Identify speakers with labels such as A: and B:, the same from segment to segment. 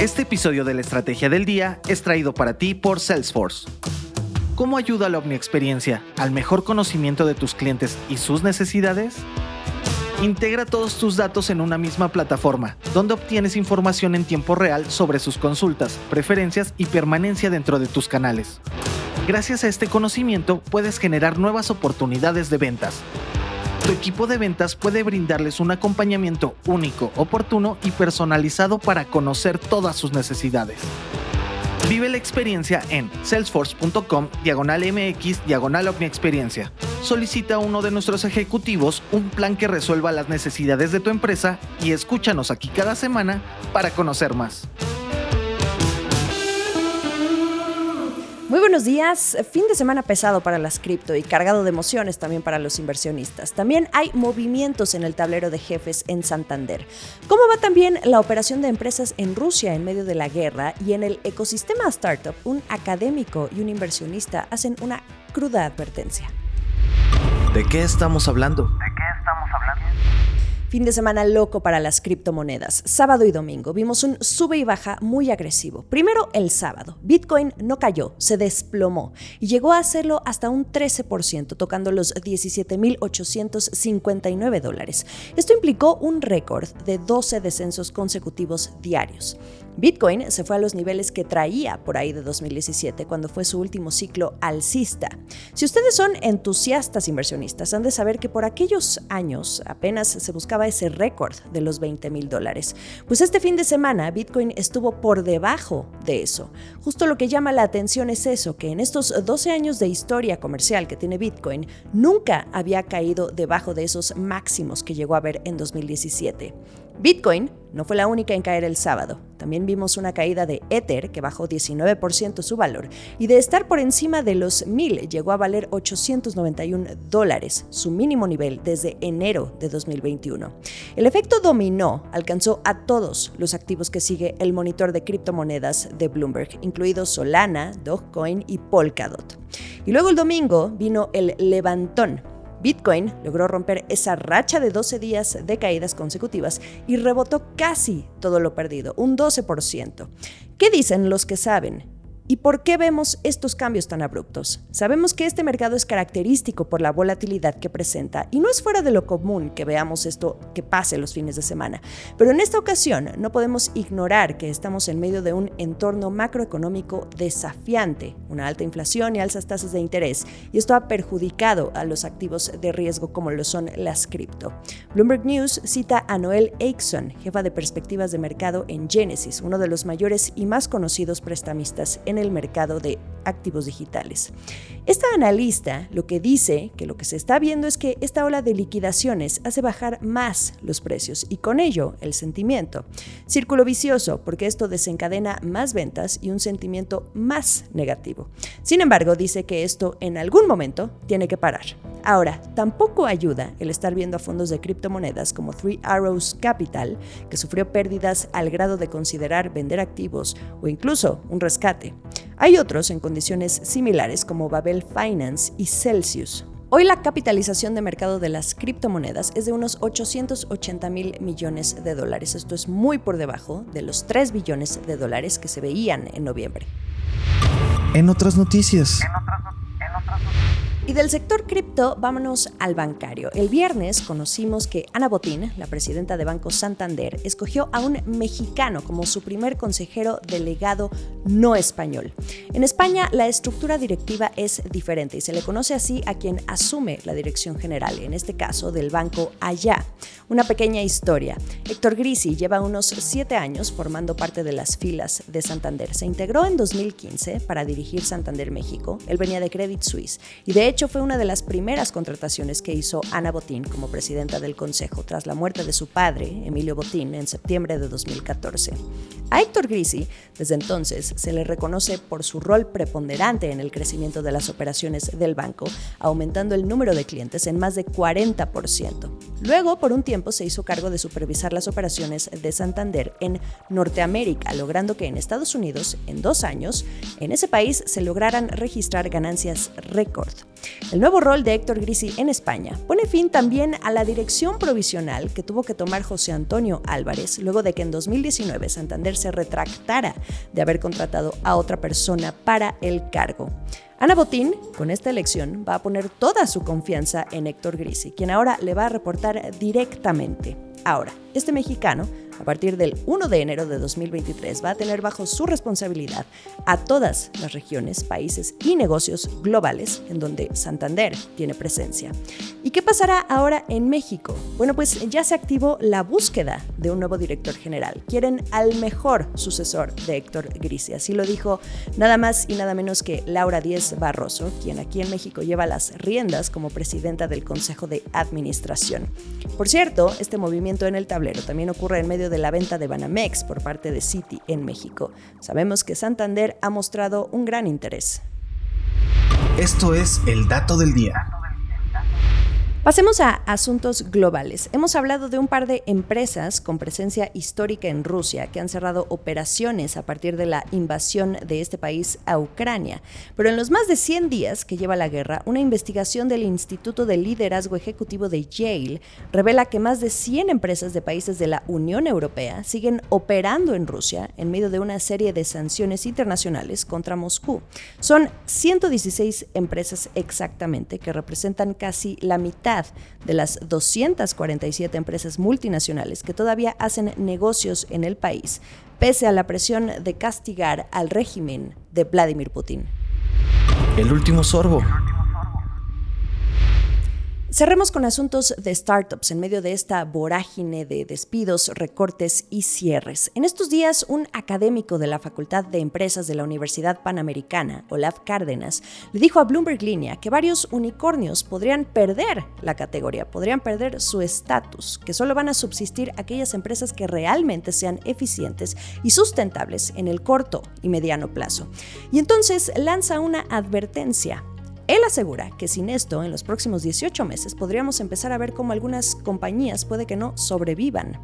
A: Este episodio de la Estrategia del Día es traído para ti por Salesforce. ¿Cómo ayuda la OmniExperiencia al mejor conocimiento de tus clientes y sus necesidades? Integra todos tus datos en una misma plataforma, donde obtienes información en tiempo real sobre sus consultas, preferencias y permanencia dentro de tus canales. Gracias a este conocimiento puedes generar nuevas oportunidades de ventas. Tu equipo de ventas puede brindarles un acompañamiento único, oportuno y personalizado para conocer todas sus necesidades. Vive la experiencia en salesforce.com diagonal mx diagonal experiencia. Solicita a uno de nuestros ejecutivos un plan que resuelva las necesidades de tu empresa y escúchanos aquí cada semana para conocer más.
B: Muy buenos días. Fin de semana pesado para las cripto y cargado de emociones también para los inversionistas. También hay movimientos en el tablero de jefes en Santander. ¿Cómo va también la operación de empresas en Rusia en medio de la guerra y en el ecosistema startup? Un académico y un inversionista hacen una cruda advertencia.
A: ¿De qué estamos hablando?
B: Fin de semana loco para las criptomonedas. Sábado y domingo vimos un sube y baja muy agresivo. Primero el sábado. Bitcoin no cayó, se desplomó y llegó a hacerlo hasta un 13%, tocando los 17.859 dólares. Esto implicó un récord de 12 descensos consecutivos diarios. Bitcoin se fue a los niveles que traía por ahí de 2017, cuando fue su último ciclo alcista. Si ustedes son entusiastas inversionistas, han de saber que por aquellos años apenas se buscaba ese récord de los 20 mil dólares. Pues este fin de semana Bitcoin estuvo por debajo de eso. Justo lo que llama la atención es eso, que en estos 12 años de historia comercial que tiene Bitcoin, nunca había caído debajo de esos máximos que llegó a ver en 2017. Bitcoin no fue la única en caer el sábado. También vimos una caída de Ether, que bajó 19% su valor, y de estar por encima de los 1000 llegó a valer 891 dólares, su mínimo nivel desde enero de 2021. El efecto dominó alcanzó a todos los activos que sigue el monitor de criptomonedas de Bloomberg, incluidos Solana, Dogecoin y Polkadot. Y luego el domingo vino el levantón Bitcoin logró romper esa racha de 12 días de caídas consecutivas y rebotó casi todo lo perdido, un 12%. ¿Qué dicen los que saben? ¿Y por qué vemos estos cambios tan abruptos? Sabemos que este mercado es característico por la volatilidad que presenta y no es fuera de lo común que veamos esto que pase los fines de semana. Pero en esta ocasión no podemos ignorar que estamos en medio de un entorno macroeconómico desafiante, una alta inflación y alzas tasas de interés, y esto ha perjudicado a los activos de riesgo como lo son las cripto. Bloomberg News cita a Noel Aikson, jefa de perspectivas de mercado en Genesis, uno de los mayores y más conocidos prestamistas en el mercado de activos digitales. Esta analista lo que dice que lo que se está viendo es que esta ola de liquidaciones hace bajar más los precios y con ello el sentimiento. Círculo vicioso porque esto desencadena más ventas y un sentimiento más negativo. Sin embargo, dice que esto en algún momento tiene que parar. Ahora, tampoco ayuda el estar viendo a fondos de criptomonedas como Three Arrows Capital, que sufrió pérdidas al grado de considerar vender activos o incluso un rescate. Hay otros en condiciones similares como Babel Finance y Celsius. Hoy la capitalización de mercado de las criptomonedas es de unos 880 mil millones de dólares. Esto es muy por debajo de los 3 billones de dólares que se veían en noviembre.
A: En otras noticias.
B: Y del sector cripto, vámonos al bancario. El viernes conocimos que Ana Botín, la presidenta de Banco Santander, escogió a un mexicano como su primer consejero delegado no español. En España, la estructura directiva es diferente y se le conoce así a quien asume la dirección general, en este caso del Banco Allá. Una pequeña historia. Héctor Grisi lleva unos siete años formando parte de las filas de Santander. Se integró en 2015 para dirigir Santander México. Él venía de Credit Suisse y de hecho fue una de las primeras contrataciones que hizo Ana Botín como presidenta del Consejo tras la muerte de su padre, Emilio Botín, en septiembre de 2014. A Héctor Grisi, desde entonces, se le reconoce por su rol preponderante en el crecimiento de las operaciones del banco, aumentando el número de clientes en más de 40%. Luego, por un tiempo, se hizo cargo de supervisar las operaciones de Santander en Norteamérica, logrando que en Estados Unidos, en dos años, en ese país se lograran registrar ganancias récord. El nuevo rol de Héctor Grisi en España pone fin también a la dirección provisional que tuvo que tomar José Antonio Álvarez luego de que en 2019 Santander se retractara de haber contratado a otra persona para el cargo. Ana Botín, con esta elección, va a poner toda su confianza en Héctor Grisi, quien ahora le va a reportar directamente. Ahora, este mexicano a partir del 1 de enero de 2023 va a tener bajo su responsabilidad a todas las regiones, países y negocios globales en donde Santander tiene presencia. ¿Y qué pasará ahora en México? Bueno, pues ya se activó la búsqueda de un nuevo director general. Quieren al mejor sucesor de Héctor Grisi. Así lo dijo nada más y nada menos que Laura Díez Barroso, quien aquí en México lleva las riendas como presidenta del Consejo de Administración. Por cierto, este movimiento en el tablero también ocurre en medio de la venta de Banamex por parte de Citi en México. Sabemos que Santander ha mostrado un gran interés.
A: Esto es el dato del día.
B: Pasemos a asuntos globales. Hemos hablado de un par de empresas con presencia histórica en Rusia que han cerrado operaciones a partir de la invasión de este país a Ucrania. Pero en los más de 100 días que lleva la guerra, una investigación del Instituto de Liderazgo Ejecutivo de Yale revela que más de 100 empresas de países de la Unión Europea siguen operando en Rusia en medio de una serie de sanciones internacionales contra Moscú. Son 116 empresas exactamente que representan casi la de las 247 empresas multinacionales que todavía hacen negocios en el país, pese a la presión de castigar al régimen de Vladimir Putin.
A: El último sorbo.
B: Cerremos con asuntos de startups en medio de esta vorágine de despidos, recortes y cierres. En estos días, un académico de la Facultad de Empresas de la Universidad Panamericana, Olaf Cárdenas, le dijo a Bloomberg Línea que varios unicornios podrían perder la categoría, podrían perder su estatus, que solo van a subsistir aquellas empresas que realmente sean eficientes y sustentables en el corto y mediano plazo. Y entonces lanza una advertencia él asegura que sin esto, en los próximos 18 meses podríamos empezar a ver cómo algunas compañías puede que no sobrevivan.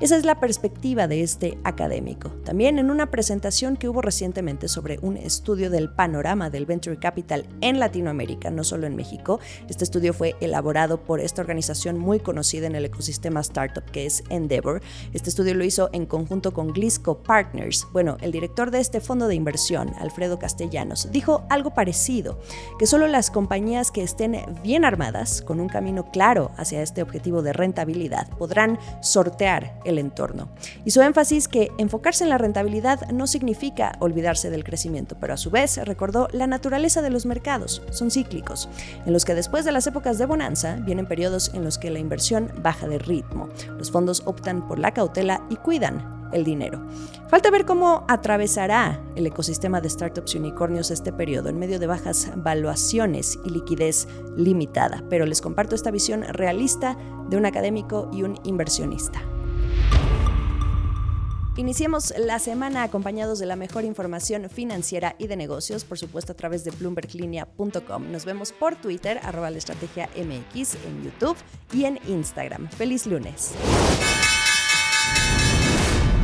B: Esa es la perspectiva de este académico. También en una presentación que hubo recientemente sobre un estudio del panorama del Venture Capital en Latinoamérica, no solo en México, este estudio fue elaborado por esta organización muy conocida en el ecosistema startup que es Endeavor. Este estudio lo hizo en conjunto con Glisco Partners. Bueno, el director de este fondo de inversión, Alfredo Castellanos, dijo algo parecido, que solo las compañías que estén bien armadas, con un camino claro hacia este objetivo de rentabilidad, podrán sortear el entorno. Y su énfasis que enfocarse en la rentabilidad no significa olvidarse del crecimiento, pero a su vez recordó la naturaleza de los mercados, son cíclicos, en los que después de las épocas de bonanza vienen periodos en los que la inversión baja de ritmo. Los fondos optan por la cautela y cuidan el dinero. Falta ver cómo atravesará el ecosistema de startups y unicornios este periodo en medio de bajas valuaciones y liquidez limitada, pero les comparto esta visión realista de un académico y un inversionista. Iniciemos la semana acompañados de la mejor información financiera y de negocios, por supuesto a través de bloomberglinea.com. Nos vemos por Twitter, arroba la estrategia MX, en YouTube y en Instagram. Feliz lunes.